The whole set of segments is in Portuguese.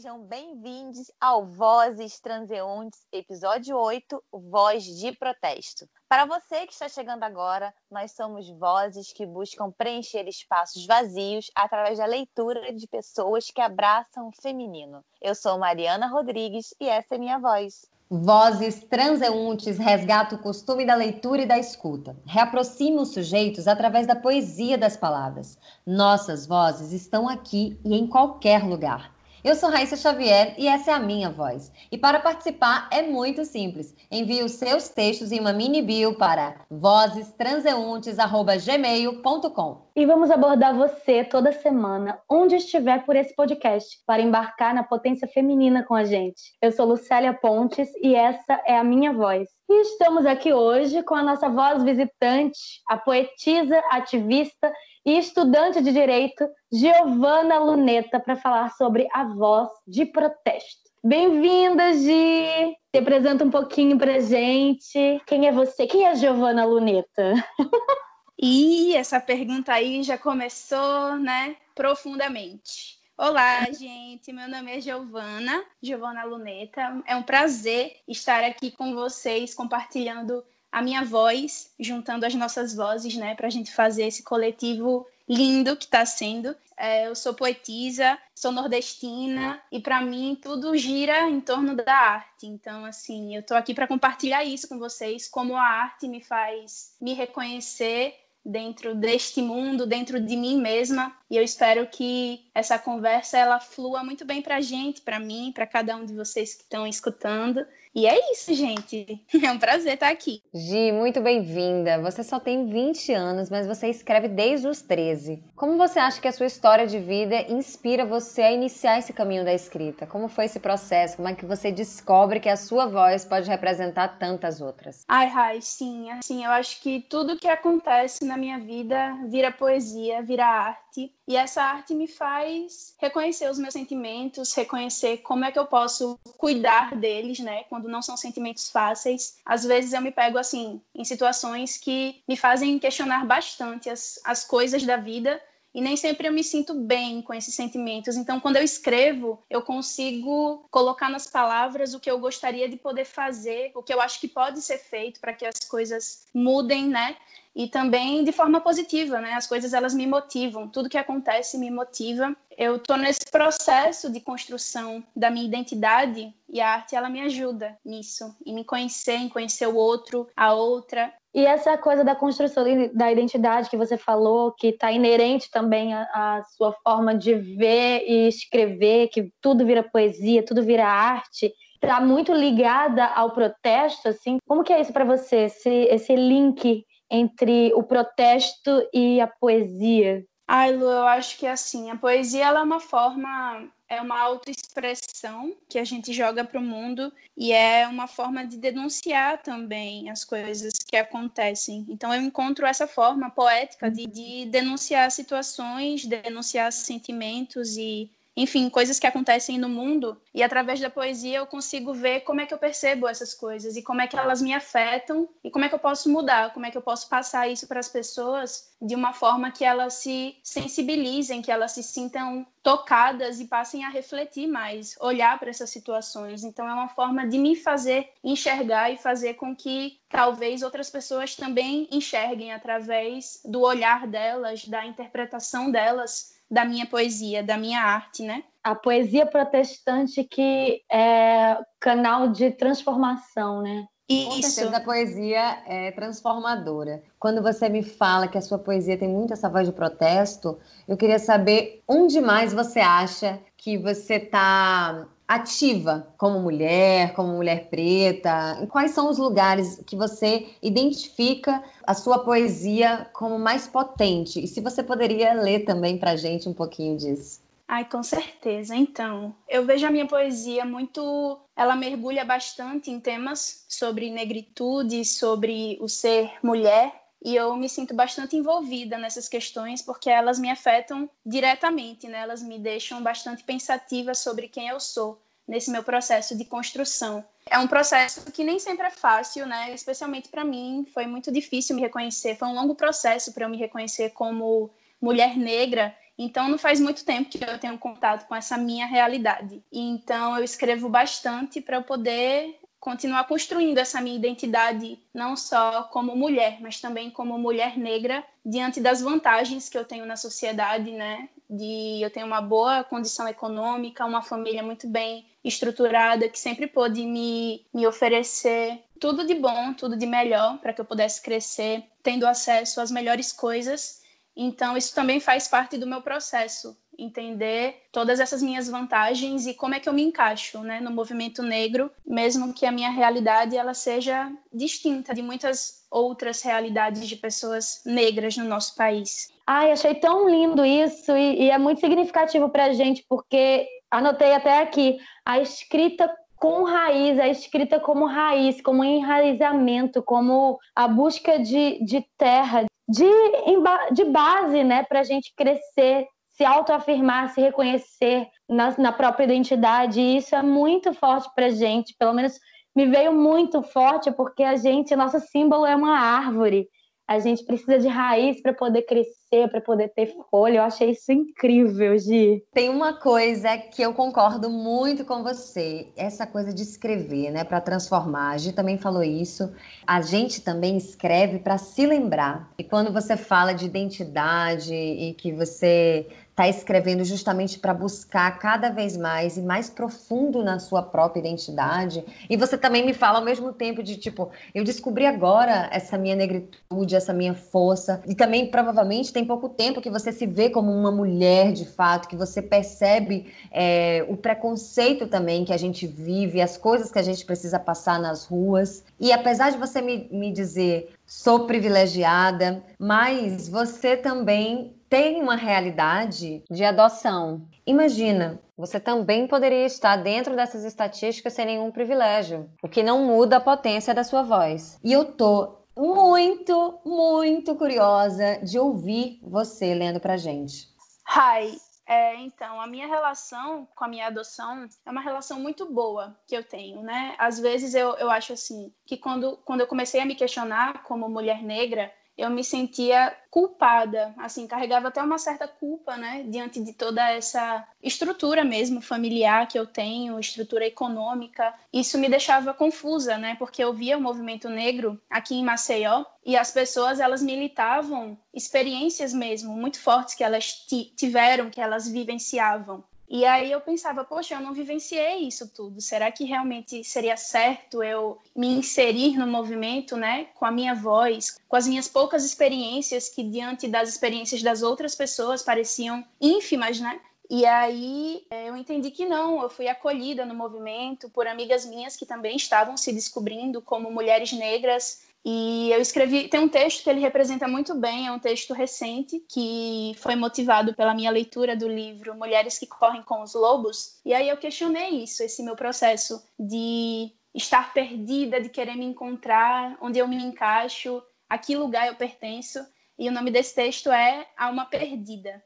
sejam bem-vindos ao Vozes Transeuntes, episódio 8, Voz de Protesto. Para você que está chegando agora, nós somos vozes que buscam preencher espaços vazios através da leitura de pessoas que abraçam o feminino. Eu sou Mariana Rodrigues e essa é minha voz. Vozes transeuntes resgata o costume da leitura e da escuta. Reaproxima os sujeitos através da poesia das palavras. Nossas vozes estão aqui e em qualquer lugar. Eu sou Raíssa Xavier e essa é a minha voz. E para participar é muito simples. Envie os seus textos em uma mini bio para vozestranseuntes@gmail.com. E vamos abordar você toda semana, onde estiver por esse podcast, para embarcar na potência feminina com a gente. Eu sou Lucélia Pontes e essa é a minha voz. E estamos aqui hoje com a nossa voz visitante, a poetisa, ativista e estudante de direito Giovana Luneta para falar sobre a voz de protesto. Bem-vinda, Gi! Se apresenta um pouquinho para gente. Quem é você? Quem é Giovana Luneta? e essa pergunta aí já começou, né, profundamente. Olá, gente. Meu nome é Giovana, Giovana Luneta. É um prazer estar aqui com vocês compartilhando a minha voz, juntando as nossas vozes, né, para a gente fazer esse coletivo lindo que está sendo. É, eu sou poetisa, sou nordestina e para mim tudo gira em torno da arte. Então, assim, eu estou aqui para compartilhar isso com vocês, como a arte me faz me reconhecer dentro deste mundo, dentro de mim mesma. E eu espero que essa conversa ela flua muito bem para a gente, para mim, para cada um de vocês que estão escutando. E é isso, gente. É um prazer estar aqui. Gi, muito bem-vinda. Você só tem 20 anos, mas você escreve desde os 13. Como você acha que a sua história de vida inspira você a iniciar esse caminho da escrita? Como foi esse processo? Como é que você descobre que a sua voz pode representar tantas outras? Ai, Rai, sim. Assim, eu acho que tudo que acontece na minha vida vira poesia, vira arte. E essa arte me faz reconhecer os meus sentimentos, reconhecer como é que eu posso cuidar deles, né? Quando não são sentimentos fáceis. Às vezes eu me pego assim em situações que me fazem questionar bastante as, as coisas da vida e nem sempre eu me sinto bem com esses sentimentos. Então, quando eu escrevo, eu consigo colocar nas palavras o que eu gostaria de poder fazer, o que eu acho que pode ser feito para que as coisas mudem, né? E também de forma positiva, né? As coisas elas me motivam, tudo que acontece me motiva. Eu estou nesse processo de construção da minha identidade e a arte ela me ajuda nisso, em me conhecer, em conhecer o outro, a outra. E essa coisa da construção da identidade que você falou, que está inerente também à, sua forma de ver e escrever, que tudo vira poesia, tudo vira arte, está muito ligada ao protesto, assim. Como que é isso para você, esse, esse link entre o protesto e a poesia? Ai, Lu, eu acho que assim, a poesia ela é uma forma, é uma autoexpressão que a gente joga para o mundo e é uma forma de denunciar também as coisas que acontecem. Então eu encontro essa forma poética de, de denunciar situações, denunciar sentimentos e enfim, coisas que acontecem no mundo, e através da poesia eu consigo ver como é que eu percebo essas coisas e como é que elas me afetam e como é que eu posso mudar, como é que eu posso passar isso para as pessoas de uma forma que elas se sensibilizem, que elas se sintam tocadas e passem a refletir mais, olhar para essas situações. Então é uma forma de me fazer enxergar e fazer com que talvez outras pessoas também enxerguem através do olhar delas, da interpretação delas da minha poesia, da minha arte, né? A poesia protestante que é canal de transformação, né? Com certeza a poesia é transformadora. Quando você me fala que a sua poesia tem muito essa voz de protesto, eu queria saber onde mais você acha que você está ativa como mulher, como mulher preta? Quais são os lugares que você identifica a sua poesia como mais potente? E se você poderia ler também para a gente um pouquinho disso? Ai, com certeza. Então, eu vejo a minha poesia muito. Ela mergulha bastante em temas sobre negritude, sobre o ser mulher, e eu me sinto bastante envolvida nessas questões porque elas me afetam diretamente, né? Elas me deixam bastante pensativa sobre quem eu sou nesse meu processo de construção. É um processo que nem sempre é fácil, né? Especialmente para mim, foi muito difícil me reconhecer. Foi um longo processo para eu me reconhecer como mulher negra Então não faz muito tempo que eu tenho contato com essa minha realidade. Então eu escrevo bastante para eu poder continuar construindo essa minha identidade não só como mulher, mas também como mulher negra diante das vantagens que eu tenho na sociedade, né? De eu tenho uma boa condição econômica, uma família muito bem estruturada que sempre pôde me, me oferecer tudo de bom, tudo de melhor para que eu pudesse crescer, tendo acesso às melhores coisas. Então isso também faz parte do meu processo entender todas essas minhas vantagens e como é que eu me encaixo né, no movimento negro, mesmo que a minha realidade ela seja distinta de muitas outras realidades de pessoas negras no nosso país. Ai, achei tão lindo isso e, e é muito significativo para a gente, porque anotei até aqui a escrita com raiz, a escrita como raiz, como enraizamento, como a busca de, de terra, de, de base, né, para a gente crescer se autoafirmar, se reconhecer na, na própria identidade. E isso é muito forte para gente, pelo menos me veio muito forte, porque a gente, nosso símbolo é uma árvore. A gente precisa de raiz para poder crescer, para poder ter folha. Eu achei isso incrível, Gi. Tem uma coisa que eu concordo muito com você, essa coisa de escrever, né, para transformar. A Gi também falou isso. A gente também escreve para se lembrar. E quando você fala de identidade e que você está escrevendo justamente para buscar cada vez mais e mais profundo na sua própria identidade. E você também me fala ao mesmo tempo de tipo, eu descobri agora essa minha negritude, essa minha força. E também provavelmente tem pouco tempo que você se vê como uma mulher de fato, que você percebe é, o preconceito também que a gente vive, as coisas que a gente precisa passar nas ruas. E apesar de você me, me dizer sou privilegiada, mas você também tem uma realidade de adoção. Imagina, você também poderia estar dentro dessas estatísticas sem nenhum privilégio, o que não muda a potência da sua voz. E eu tô muito, muito curiosa de ouvir você lendo pra gente. Hi, é, então, a minha relação com a minha adoção é uma relação muito boa que eu tenho, né? Às vezes eu, eu acho assim, que quando, quando eu comecei a me questionar como mulher negra, eu me sentia culpada, assim, carregava até uma certa culpa, né, diante de toda essa estrutura mesmo familiar que eu tenho, estrutura econômica. Isso me deixava confusa, né, porque eu via o movimento negro aqui em Maceió e as pessoas elas militavam experiências mesmo muito fortes que elas tiveram, que elas vivenciavam. E aí eu pensava, poxa, eu não vivenciei isso tudo. Será que realmente seria certo eu me inserir no movimento, né, com a minha voz, com as minhas poucas experiências que diante das experiências das outras pessoas pareciam ínfimas, né? E aí é, eu entendi que não, eu fui acolhida no movimento por amigas minhas que também estavam se descobrindo como mulheres negras e eu escrevi, tem um texto que ele representa muito bem, é um texto recente que foi motivado pela minha leitura do livro Mulheres que Correm com os Lobos. E aí eu questionei isso, esse meu processo de estar perdida, de querer me encontrar, onde eu me encaixo, a que lugar eu pertenço. E o nome desse texto é Alma Perdida.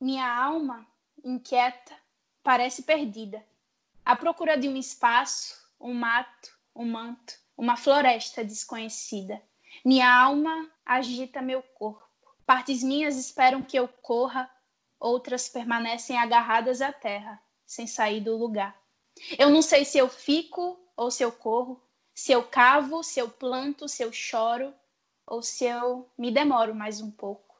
Minha alma, inquieta, parece perdida, à procura de um espaço, um mato, um manto uma floresta desconhecida. Minha alma agita meu corpo. Partes minhas esperam que eu corra, outras permanecem agarradas à terra, sem sair do lugar. Eu não sei se eu fico ou se eu corro, se eu cavo, se eu planto, se eu choro ou se eu me demoro mais um pouco.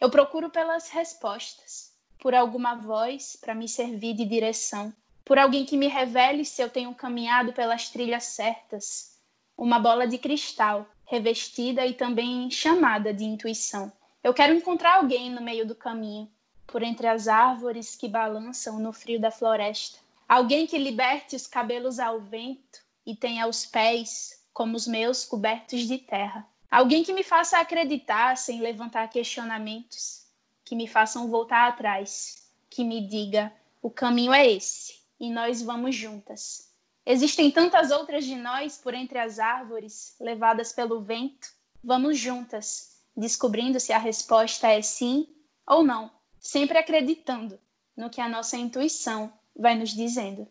Eu procuro pelas respostas, por alguma voz para me servir de direção, por alguém que me revele se eu tenho caminhado pelas trilhas certas, uma bola de cristal, revestida e também chamada de intuição. Eu quero encontrar alguém no meio do caminho, por entre as árvores que balançam no frio da floresta. Alguém que liberte os cabelos ao vento e tenha os pés, como os meus, cobertos de terra. Alguém que me faça acreditar sem levantar questionamentos, que me façam voltar atrás, que me diga: o caminho é esse e nós vamos juntas. Existem tantas outras de nós por entre as árvores, levadas pelo vento. Vamos juntas, descobrindo se a resposta é sim ou não, sempre acreditando no que a nossa intuição vai nos dizendo.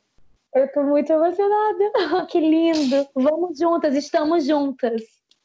Eu tô muito emocionada. que lindo. Vamos juntas, estamos juntas.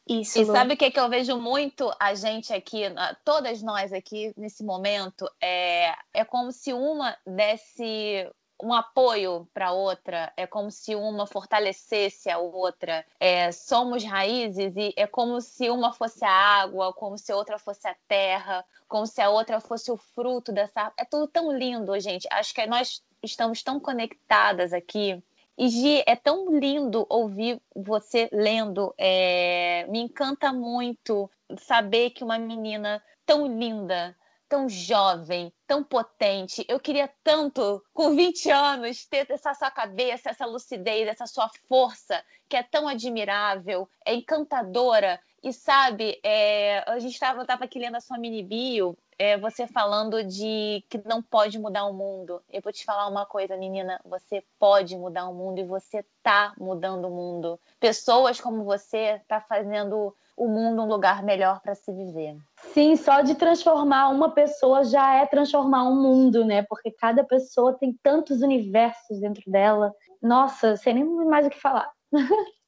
Isso. E sabe o que, que eu vejo muito a gente aqui, todas nós aqui nesse momento? É, é como se uma desse um apoio para outra, é como se uma fortalecesse a outra. É, somos raízes e é como se uma fosse a água, como se a outra fosse a terra, como se a outra fosse o fruto dessa. É tudo tão lindo, gente. Acho que nós estamos tão conectadas aqui. E Gi, é tão lindo ouvir você lendo. É... Me encanta muito saber que uma menina tão linda, tão jovem, tão potente. Eu queria tanto, com 20 anos, ter essa sua cabeça, essa lucidez, essa sua força, que é tão admirável, é encantadora. E sabe, é, a gente estava aqui lendo a sua mini bio, é, você falando de que não pode mudar o mundo. Eu vou te falar uma coisa, menina, você pode mudar o mundo e você tá mudando o mundo. Pessoas como você tá fazendo o mundo um lugar melhor para se viver. Sim, só de transformar uma pessoa já é transformar um mundo, né? Porque cada pessoa tem tantos universos dentro dela. Nossa, sem nem mais o que falar.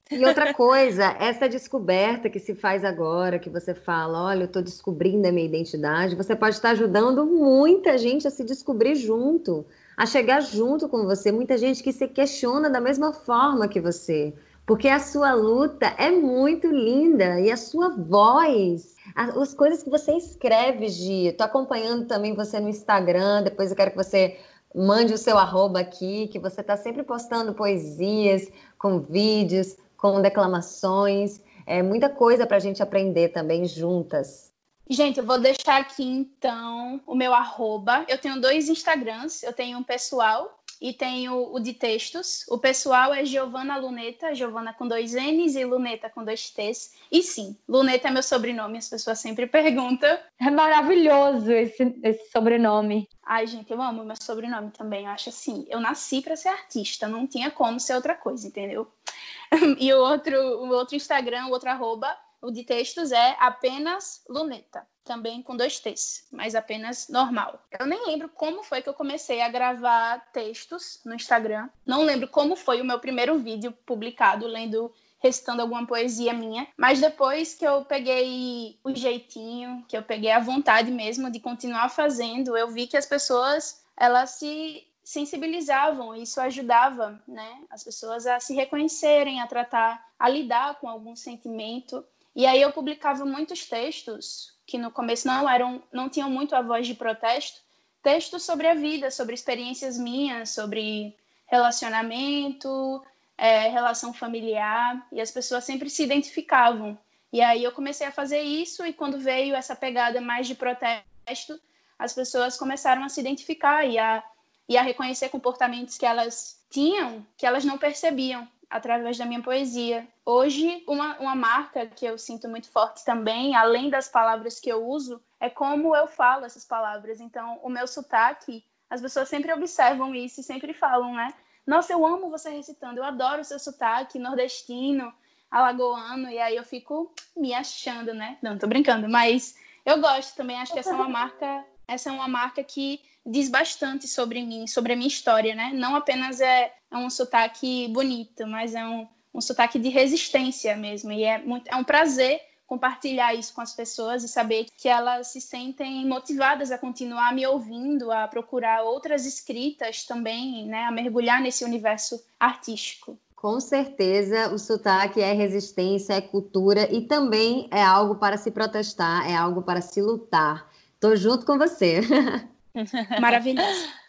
E outra coisa, essa descoberta que se faz agora, que você fala, olha, eu estou descobrindo a minha identidade, você pode estar ajudando muita gente a se descobrir junto, a chegar junto com você. Muita gente que se questiona da mesma forma que você. Porque a sua luta é muito linda e a sua voz, as coisas que você escreve, Gia. Estou acompanhando também você no Instagram, depois eu quero que você mande o seu arroba aqui, que você está sempre postando poesias, com vídeos, com declamações. É muita coisa para a gente aprender também juntas. Gente, eu vou deixar aqui então o meu arroba. Eu tenho dois Instagrams, eu tenho um pessoal e tenho o de textos. O pessoal é Giovana Luneta, Giovana com dois N's e Luneta com dois T's. E sim, Luneta é meu sobrenome, as pessoas sempre perguntam. É maravilhoso esse, esse sobrenome. Ai, gente, eu amo meu sobrenome também. Eu acho assim, eu nasci para ser artista, não tinha como ser outra coisa, entendeu? e o outro, o outro Instagram, o outro arroba, o de textos é apenas Luneta também com dois T's, mas apenas normal. Eu nem lembro como foi que eu comecei a gravar textos no Instagram. Não lembro como foi o meu primeiro vídeo publicado lendo recitando alguma poesia minha, mas depois que eu peguei o jeitinho, que eu peguei a vontade mesmo de continuar fazendo, eu vi que as pessoas elas se sensibilizavam, e isso ajudava, né, as pessoas a se reconhecerem, a tratar, a lidar com algum sentimento. E aí eu publicava muitos textos que no começo não eram, não tinham muito a voz de protesto, textos sobre a vida, sobre experiências minhas, sobre relacionamento, é, relação familiar, e as pessoas sempre se identificavam. E aí eu comecei a fazer isso, e quando veio essa pegada mais de protesto, as pessoas começaram a se identificar e a, e a reconhecer comportamentos que elas tinham, que elas não percebiam através da minha poesia. Hoje, uma, uma marca que eu sinto muito forte também, além das palavras que eu uso, é como eu falo essas palavras. Então, o meu sotaque, as pessoas sempre observam isso e sempre falam, né? Nossa, eu amo você recitando, eu adoro o seu sotaque nordestino, alagoano, e aí eu fico me achando, né? Não, tô brincando, mas eu gosto também, acho que essa é uma marca, essa é uma marca que diz bastante sobre mim, sobre a minha história, né? Não apenas é, é um sotaque bonito, mas é um, um sotaque de resistência mesmo. E é, muito, é um prazer compartilhar isso com as pessoas e saber que elas se sentem motivadas a continuar me ouvindo, a procurar outras escritas também, né? A mergulhar nesse universo artístico. Com certeza, o sotaque é resistência, é cultura e também é algo para se protestar, é algo para se lutar. Tô junto com você. Maravilhoso.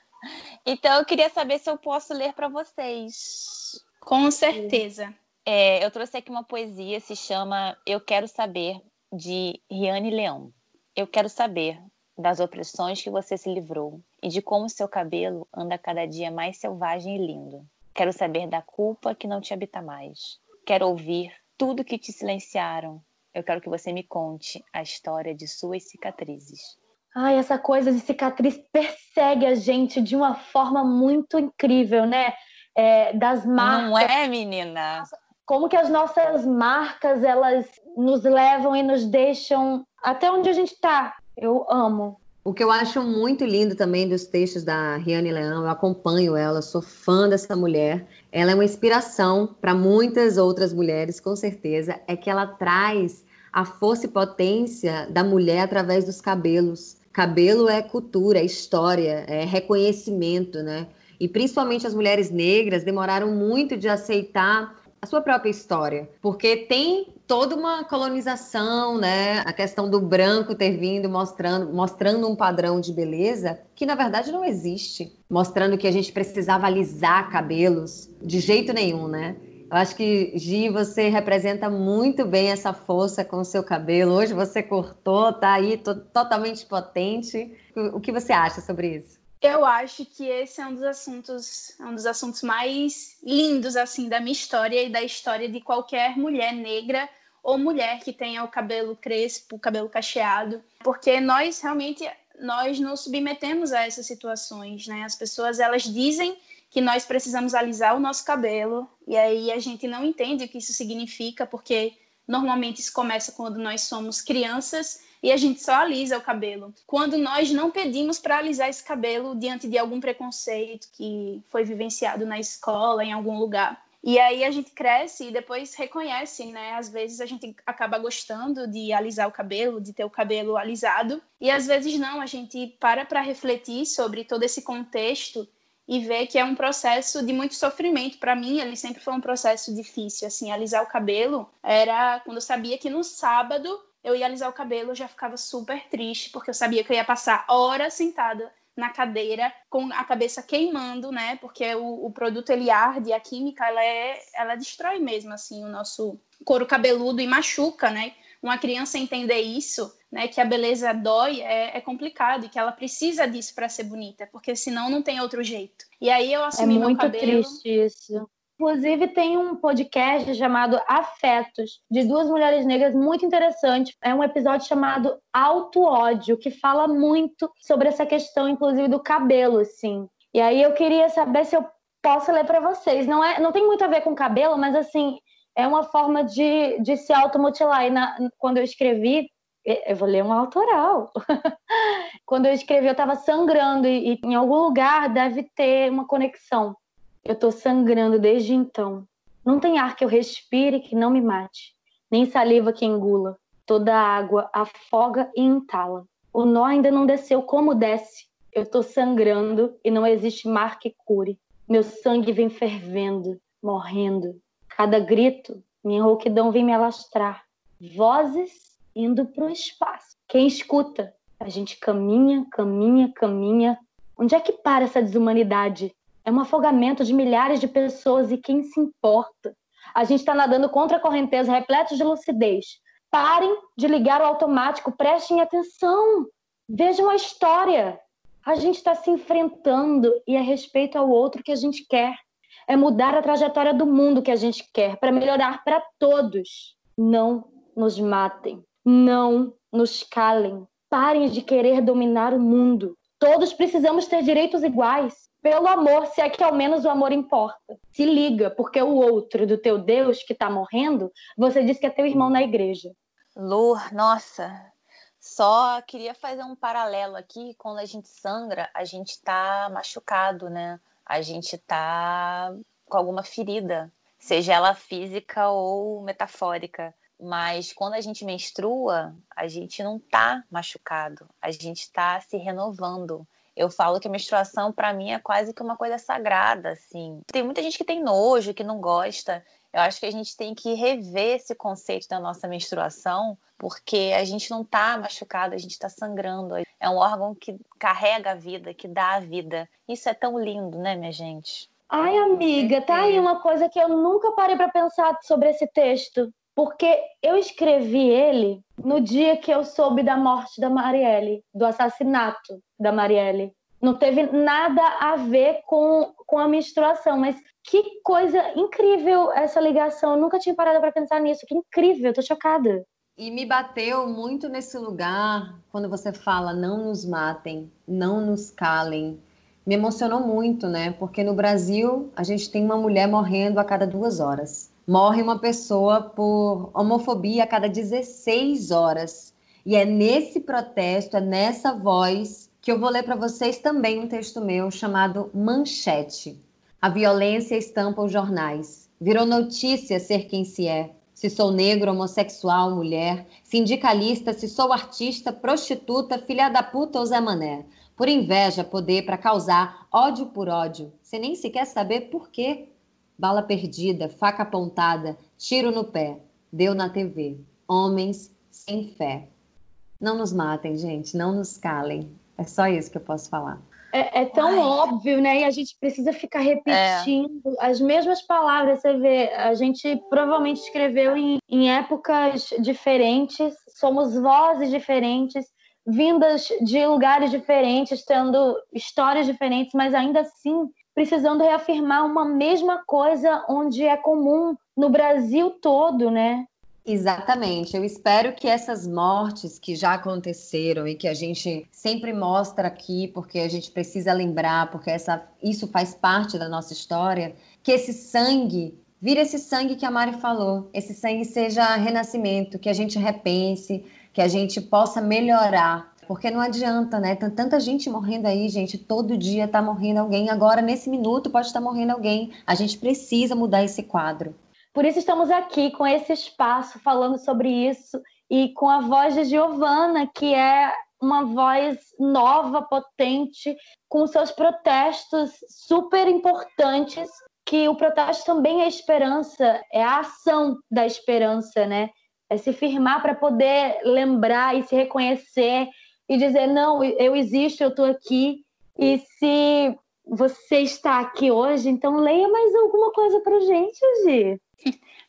Então, eu queria saber se eu posso ler para vocês. Com certeza. É, eu trouxe aqui uma poesia, se chama Eu Quero Saber, de Riane Leão. Eu quero saber das opressões que você se livrou e de como seu cabelo anda cada dia mais selvagem e lindo. Quero saber da culpa que não te habita mais. Quero ouvir tudo que te silenciaram. Eu quero que você me conte a história de suas cicatrizes. Ai, essa coisa de cicatriz persegue a gente de uma forma muito incrível, né? É, das marcas. Não é, menina? Como que as nossas marcas elas nos levam e nos deixam até onde a gente está. Eu amo. O que eu acho muito lindo também dos textos da Riane Leão, eu acompanho ela, sou fã dessa mulher. Ela é uma inspiração para muitas outras mulheres, com certeza, é que ela traz a força e potência da mulher através dos cabelos. Cabelo é cultura, é história, é reconhecimento, né? E principalmente as mulheres negras demoraram muito de aceitar a sua própria história, porque tem toda uma colonização, né? A questão do branco ter vindo mostrando, mostrando um padrão de beleza que na verdade não existe, mostrando que a gente precisava alisar cabelos de jeito nenhum, né? Eu acho que Gi, você representa muito bem essa força com o seu cabelo. Hoje você cortou, tá aí totalmente potente. O que você acha sobre isso? Eu acho que esse é um dos assuntos, é um dos assuntos mais lindos assim da minha história e da história de qualquer mulher negra ou mulher que tenha o cabelo crespo, o cabelo cacheado, porque nós realmente nós nos submetemos a essas situações, né? As pessoas elas dizem que nós precisamos alisar o nosso cabelo e aí a gente não entende o que isso significa, porque normalmente isso começa quando nós somos crianças e a gente só alisa o cabelo. Quando nós não pedimos para alisar esse cabelo diante de algum preconceito que foi vivenciado na escola, em algum lugar. E aí a gente cresce e depois reconhece, né? Às vezes a gente acaba gostando de alisar o cabelo, de ter o cabelo alisado, e às vezes não, a gente para para refletir sobre todo esse contexto e ver que é um processo de muito sofrimento para mim, ele sempre foi um processo difícil, assim, alisar o cabelo era quando eu sabia que no sábado eu ia alisar o cabelo, eu já ficava super triste, porque eu sabia que eu ia passar horas sentada na cadeira com a cabeça queimando, né? Porque o, o produto ele arde, a química ela é, ela destrói mesmo assim o nosso couro cabeludo e machuca, né? Uma criança entender isso, né? Que a beleza dói é, é complicado e que ela precisa disso para ser bonita, porque senão não tem outro jeito. E aí eu assumi é meu cabelo. É muito triste isso. Inclusive, tem um podcast chamado Afetos, de duas mulheres negras, muito interessante. É um episódio chamado Auto-Ódio, que fala muito sobre essa questão, inclusive, do cabelo, assim. E aí eu queria saber se eu posso ler para vocês. Não, é, não tem muito a ver com cabelo, mas, assim, é uma forma de, de se automutilar. E na, quando eu escrevi, eu vou ler um autoral. quando eu escrevi, eu estava sangrando e, e em algum lugar deve ter uma conexão. Eu estou sangrando desde então. Não tem ar que eu respire que não me mate, nem saliva que engula. Toda a água afoga e entala. O nó ainda não desceu como desce. Eu estou sangrando e não existe mar que cure. Meu sangue vem fervendo, morrendo. Cada grito, minha rouquidão vem me alastrar. Vozes indo para o espaço. Quem escuta? A gente caminha, caminha, caminha. Onde é que para essa desumanidade? É um afogamento de milhares de pessoas e quem se importa? A gente está nadando contra a correnteza, repletos de lucidez. Parem de ligar o automático, prestem atenção. Vejam a história. A gente está se enfrentando e é respeito ao outro que a gente quer. É mudar a trajetória do mundo que a gente quer para melhorar para todos. Não nos matem. Não nos calem. Parem de querer dominar o mundo. Todos precisamos ter direitos iguais pelo amor, se é que ao menos o amor importa. Se liga, porque o outro do teu Deus que está morrendo, você diz que é teu irmão na igreja. Lu, nossa, só queria fazer um paralelo aqui. Quando a gente sangra, a gente está machucado, né? A gente está com alguma ferida, seja ela física ou metafórica. Mas quando a gente menstrua, a gente não está machucado, a gente está se renovando eu falo que a menstruação para mim é quase que uma coisa sagrada, assim. Tem muita gente que tem nojo, que não gosta. Eu acho que a gente tem que rever esse conceito da nossa menstruação, porque a gente não está machucado, a gente está sangrando. É um órgão que carrega a vida, que dá a vida. Isso é tão lindo, né, minha gente? Ai, amiga, tá aí uma coisa que eu nunca parei para pensar sobre esse texto. Porque eu escrevi ele no dia que eu soube da morte da Marielle, do assassinato da Marielle. Não teve nada a ver com, com a menstruação, mas que coisa incrível essa ligação. Eu nunca tinha parado para pensar nisso. Que incrível, tô chocada. E me bateu muito nesse lugar quando você fala não nos matem, não nos calem. Me emocionou muito, né? Porque no Brasil a gente tem uma mulher morrendo a cada duas horas morre uma pessoa por homofobia a cada 16 horas. E é nesse protesto, é nessa voz que eu vou ler para vocês também um texto meu chamado Manchete. A violência estampa os jornais. Virou notícia ser quem se é. Se sou negro, homossexual, mulher, sindicalista, se sou artista, prostituta, filha da puta ou Zé Mané. Por inveja, poder para causar ódio por ódio, sem nem sequer saber por quê. Bala perdida, faca apontada, tiro no pé. Deu na TV. Homens sem fé. Não nos matem, gente, não nos calem. É só isso que eu posso falar. É, é tão Ai. óbvio, né? E a gente precisa ficar repetindo é. as mesmas palavras. Você vê, a gente provavelmente escreveu em, em épocas diferentes, somos vozes diferentes, vindas de lugares diferentes, tendo histórias diferentes, mas ainda assim precisando reafirmar uma mesma coisa onde é comum no Brasil todo, né? Exatamente. Eu espero que essas mortes que já aconteceram e que a gente sempre mostra aqui, porque a gente precisa lembrar, porque essa, isso faz parte da nossa história, que esse sangue vire esse sangue que a Mari falou, esse sangue seja renascimento, que a gente repense, que a gente possa melhorar. Porque não adianta, né? Tem tanta gente morrendo aí, gente. Todo dia tá morrendo alguém. Agora, nesse minuto, pode estar morrendo alguém. A gente precisa mudar esse quadro. Por isso estamos aqui com esse espaço falando sobre isso e com a voz de Giovana, que é uma voz nova, potente, com seus protestos super importantes, que o protesto também é esperança, é a ação da esperança, né? É se firmar para poder lembrar e se reconhecer e dizer não, eu existo, eu estou aqui. E se você está aqui hoje, então leia mais alguma coisa para gente, Gi.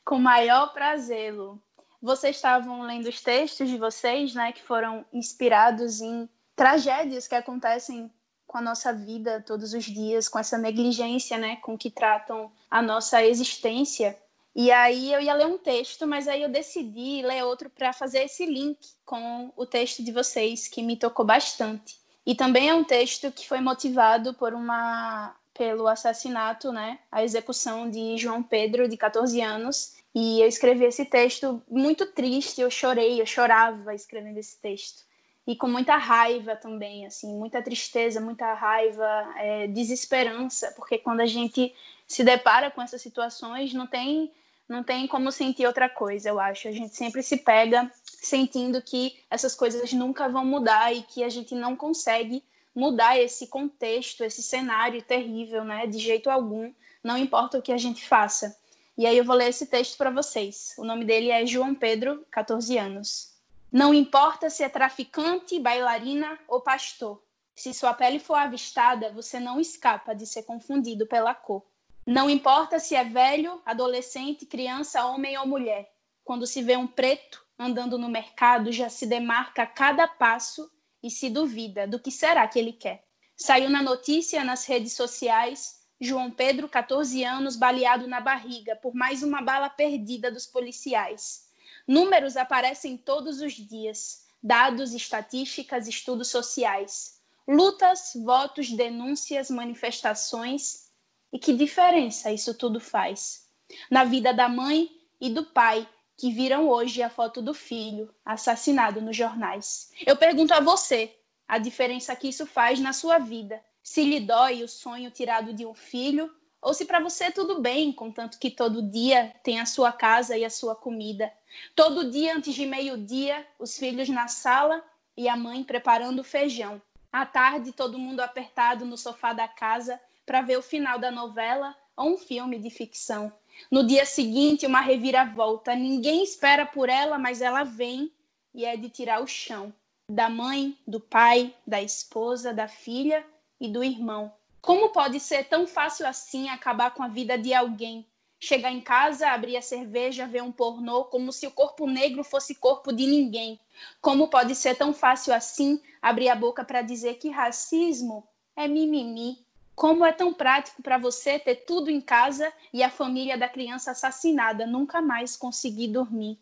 Com maior prazer, Lu. Vocês estavam lendo os textos de vocês, né, que foram inspirados em tragédias que acontecem com a nossa vida todos os dias, com essa negligência, né, com que tratam a nossa existência. E aí eu ia ler um texto, mas aí eu decidi ler outro para fazer esse link com o texto de vocês, que me tocou bastante. E também é um texto que foi motivado por uma pelo assassinato, né, a execução de João Pedro, de 14 anos. E eu escrevi esse texto muito triste, eu chorei, eu chorava escrevendo esse texto. E com muita raiva também, assim, muita tristeza, muita raiva, é, desesperança, porque quando a gente se depara com essas situações, não tem, não tem como sentir outra coisa, eu acho. A gente sempre se pega sentindo que essas coisas nunca vão mudar e que a gente não consegue mudar esse contexto, esse cenário terrível, né? De jeito algum, não importa o que a gente faça. E aí eu vou ler esse texto para vocês. O nome dele é João Pedro, 14 anos. Não importa se é traficante, bailarina ou pastor. Se sua pele for avistada, você não escapa de ser confundido pela cor. Não importa se é velho, adolescente, criança, homem ou mulher. Quando se vê um preto andando no mercado, já se demarca a cada passo e se duvida do que será que ele quer. Saiu na notícia nas redes sociais João Pedro, 14 anos, baleado na barriga por mais uma bala perdida dos policiais. Números aparecem todos os dias, dados, estatísticas, estudos sociais. Lutas, votos, denúncias, manifestações. E que diferença isso tudo faz? Na vida da mãe e do pai, que viram hoje a foto do filho assassinado nos jornais. Eu pergunto a você a diferença que isso faz na sua vida. Se lhe dói o sonho tirado de um filho, ou se para você tudo bem, contanto que todo dia tem a sua casa e a sua comida. Todo dia antes de meio-dia, os filhos na sala e a mãe preparando o feijão. À tarde, todo mundo apertado no sofá da casa para ver o final da novela ou um filme de ficção. No dia seguinte, uma reviravolta. Ninguém espera por ela, mas ela vem e é de tirar o chão. Da mãe, do pai, da esposa, da filha e do irmão. Como pode ser tão fácil assim acabar com a vida de alguém? Chegar em casa, abrir a cerveja, ver um pornô, como se o corpo negro fosse corpo de ninguém. Como pode ser tão fácil assim abrir a boca para dizer que racismo é mimimi? Como é tão prático para você ter tudo em casa e a família da criança assassinada, nunca mais conseguir dormir.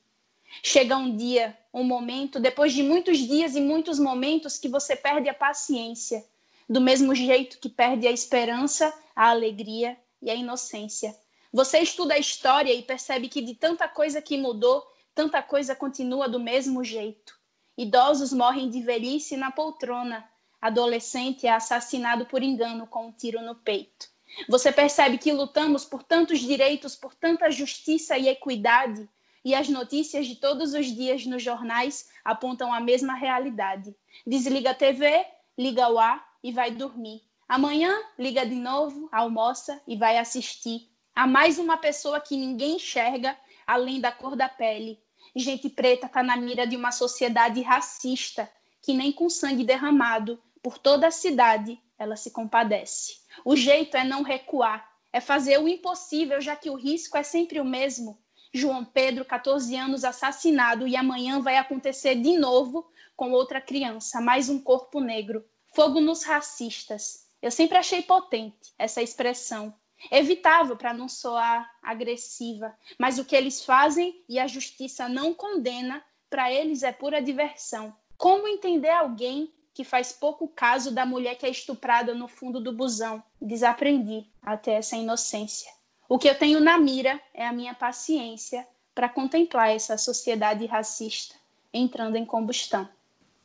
Chega um dia, um momento, depois de muitos dias e muitos momentos, que você perde a paciência, do mesmo jeito que perde a esperança, a alegria e a inocência. Você estuda a história e percebe que de tanta coisa que mudou, tanta coisa continua do mesmo jeito. Idosos morrem de velhice na poltrona. Adolescente é assassinado por engano com um tiro no peito. Você percebe que lutamos por tantos direitos, por tanta justiça e equidade, e as notícias de todos os dias nos jornais apontam a mesma realidade. Desliga a TV, liga o ar e vai dormir. Amanhã, liga de novo, almoça e vai assistir. Há mais uma pessoa que ninguém enxerga além da cor da pele. Gente preta está na mira de uma sociedade racista que nem com sangue derramado por toda a cidade ela se compadece. O jeito é não recuar, é fazer o impossível, já que o risco é sempre o mesmo. João Pedro, 14 anos, assassinado, e amanhã vai acontecer de novo com outra criança, mais um corpo negro. Fogo nos racistas. Eu sempre achei potente essa expressão. Evitável para não soar agressiva, mas o que eles fazem e a justiça não condena, para eles é pura diversão. Como entender alguém que faz pouco caso da mulher que é estuprada no fundo do busão? Desaprendi até essa inocência. O que eu tenho na mira é a minha paciência para contemplar essa sociedade racista entrando em combustão.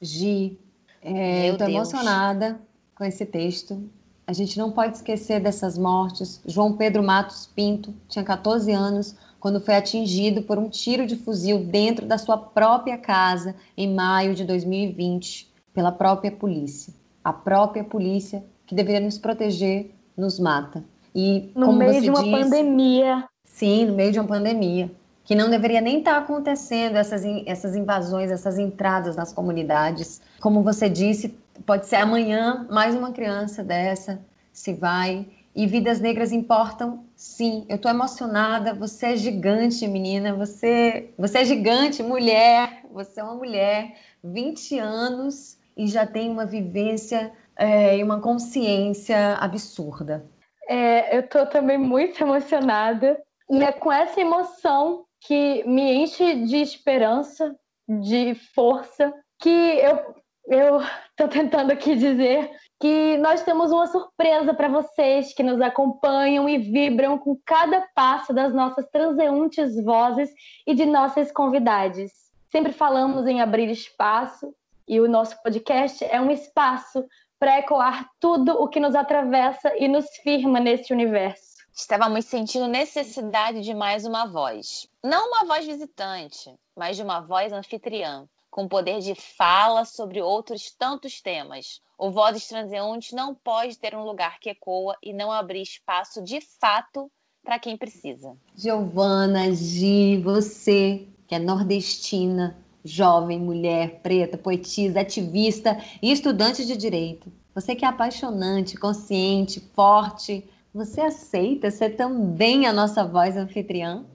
Gi, é, eu estou emocionada com esse texto. A gente não pode esquecer dessas mortes. João Pedro Matos Pinto tinha 14 anos quando foi atingido por um tiro de fuzil dentro da sua própria casa em maio de 2020 pela própria polícia. A própria polícia que deveria nos proteger nos mata. E no meio de uma diz, pandemia. Sim, no meio de uma pandemia. Que não deveria nem estar acontecendo essas, essas invasões, essas entradas nas comunidades. Como você disse, pode ser amanhã mais uma criança dessa se vai. E vidas negras importam, sim. Eu estou emocionada. Você é gigante, menina. Você, você é gigante, mulher. Você é uma mulher, 20 anos e já tem uma vivência é, e uma consciência absurda. É, eu estou também muito emocionada e é com essa emoção que me enche de esperança, de força, que eu eu estou tentando aqui dizer que nós temos uma surpresa para vocês que nos acompanham e vibram com cada passo das nossas transeuntes vozes e de nossas convidadas. Sempre falamos em abrir espaço e o nosso podcast é um espaço para ecoar tudo o que nos atravessa e nos firma nesse universo. Estávamos sentindo necessidade de mais uma voz. Não uma voz visitante, mas de uma voz anfitriã, com poder de fala sobre outros tantos temas. O Vozes Transeuntes não pode ter um lugar que ecoa e não abrir espaço de fato para quem precisa. Giovana, Gi, você que é nordestina, jovem, mulher, preta, poetisa, ativista e estudante de direito. Você que é apaixonante, consciente, forte, você aceita ser também a nossa voz anfitriã?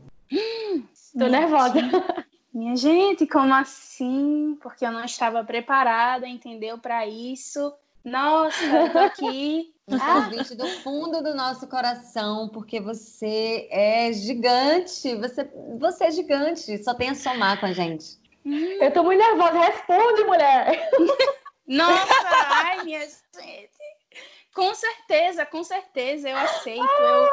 Tô nervosa. Minha gente, como assim? Porque eu não estava preparada, entendeu? Para isso. Nossa, eu tô aqui. Um convite do fundo do nosso coração, porque você é gigante. Você, você é gigante. Só tem a somar com a gente. Eu tô muito nervosa. Responde, mulher. Nossa, ai, minha gente. Com certeza, com certeza, eu aceito. Eu...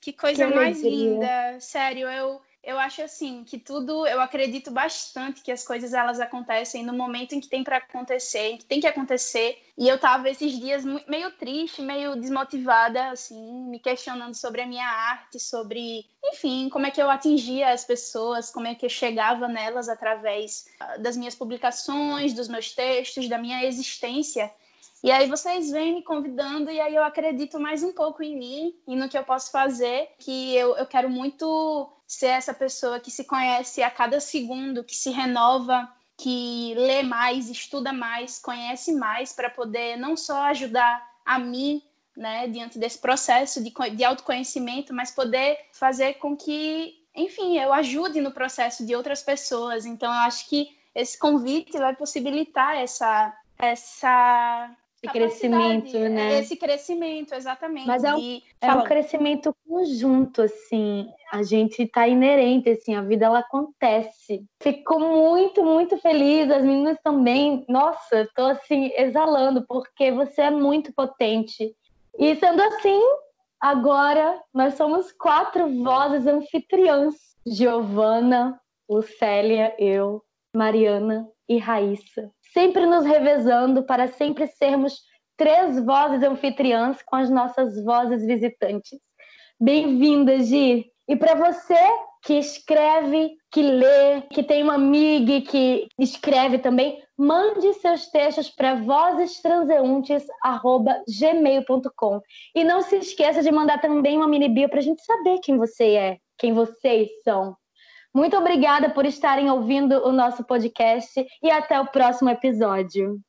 Que coisa que mais linda. Sério, eu eu acho assim que tudo, eu acredito bastante que as coisas elas acontecem no momento em que tem para acontecer, em que tem que acontecer. E eu tava esses dias meio triste, meio desmotivada, assim, me questionando sobre a minha arte, sobre, enfim, como é que eu atingia as pessoas, como é que eu chegava nelas através ah, das minhas publicações, dos meus textos, da minha existência. E aí vocês vêm me convidando e aí eu acredito mais um pouco em mim e no que eu posso fazer, que eu, eu quero muito ser essa pessoa que se conhece a cada segundo, que se renova, que lê mais, estuda mais, conhece mais para poder não só ajudar a mim, né, diante desse processo de, de autoconhecimento, mas poder fazer com que, enfim, eu ajude no processo de outras pessoas. Então, eu acho que esse convite vai possibilitar essa essa esse crescimento, né? Esse crescimento, exatamente. Mas é um, é um crescimento conjunto, assim. A gente tá inerente, assim, a vida ela acontece. Fico muito, muito feliz. As meninas também. Nossa, tô assim, exalando, porque você é muito potente. E sendo assim, agora nós somos quatro vozes anfitriãs: Giovana, Lucélia, eu Mariana e Raíssa, sempre nos revezando para sempre sermos três vozes anfitriãs com as nossas vozes visitantes. Bem-vinda, Gi! E para você que escreve, que lê, que tem uma amiga que escreve também, mande seus textos para vozestranseuntes@gmail.com. E não se esqueça de mandar também uma mini bio para a gente saber quem você é, quem vocês são. Muito obrigada por estarem ouvindo o nosso podcast e até o próximo episódio.